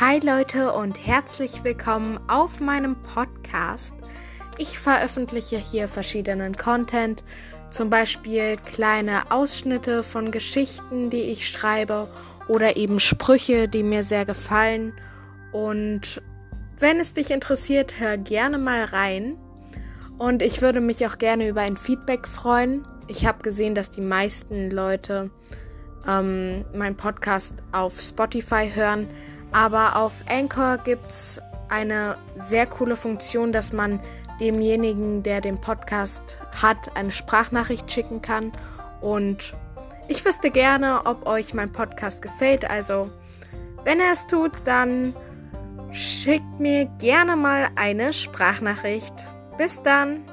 Hi Leute und herzlich willkommen auf meinem Podcast. Ich veröffentliche hier verschiedenen Content, zum Beispiel kleine Ausschnitte von Geschichten, die ich schreibe oder eben Sprüche, die mir sehr gefallen. Und wenn es dich interessiert, hör gerne mal rein. Und ich würde mich auch gerne über ein Feedback freuen. Ich habe gesehen, dass die meisten Leute ähm, meinen Podcast auf Spotify hören. Aber auf Anchor gibt es eine sehr coole Funktion, dass man demjenigen, der den Podcast hat, eine Sprachnachricht schicken kann. Und ich wüsste gerne, ob euch mein Podcast gefällt. Also, wenn er es tut, dann schickt mir gerne mal eine Sprachnachricht. Bis dann!